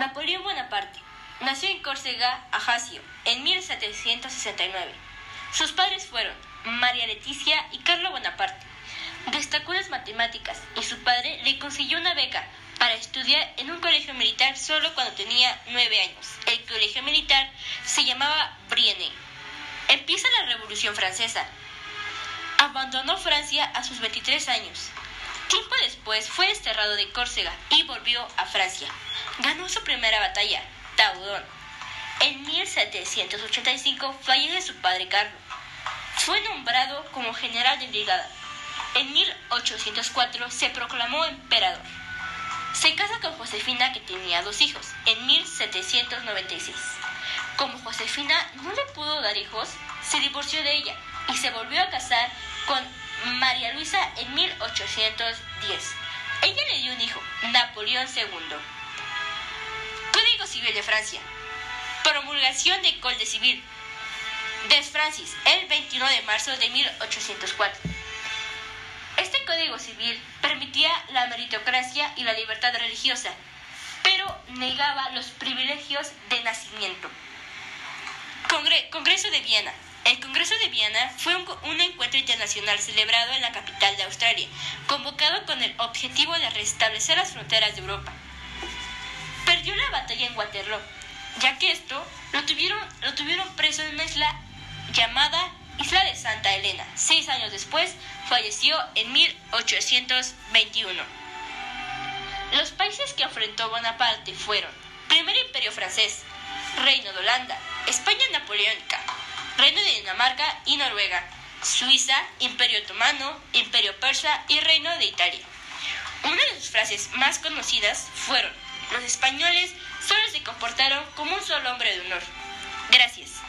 Napoleón Bonaparte nació en Córcega, Ajaccio, en 1769. Sus padres fueron María Leticia y Carlo Bonaparte. Destacó las matemáticas y su padre le consiguió una beca para estudiar en un colegio militar solo cuando tenía nueve años. El colegio militar se llamaba Brienne. Empieza la Revolución Francesa. Abandonó Francia a sus 23 años. Tiempo después fue desterrado de Córcega y volvió a Francia. Ganó su primera batalla, Taudon. En 1785 fallece su padre Carlos. Fue nombrado como general de brigada. En 1804 se proclamó emperador. Se casa con Josefina que tenía dos hijos en 1796. Como Josefina no le pudo dar hijos, se divorció de ella y se volvió a casar con María Luisa en 1810. Ella le dio un hijo, Napoleón II. Código Civil de Francia. Promulgación de Código Civil. Des Francis, el 21 de marzo de 1804. Este Código Civil permitía la meritocracia y la libertad religiosa, pero negaba los privilegios de nacimiento. Congreso de Viena. El Congreso de Viena fue un, un, encuentro internacional celebrado en la capital de Australia, convocado con el objetivo de restablecer las fronteras de Europa. La batalla en Waterloo, ya que esto lo tuvieron, lo tuvieron preso en una isla llamada Isla de Santa Elena. Seis años después falleció en 1821. Los países que enfrentó Bonaparte fueron Primer Imperio Francés, Reino de Holanda, España Napoleónica, Reino de Dinamarca y Noruega, Suiza, Imperio Otomano, Imperio Persa y Reino de Italia. Una de sus frases más conocidas fueron, los españoles solo se comportaron como un solo hombre de honor. Gracias.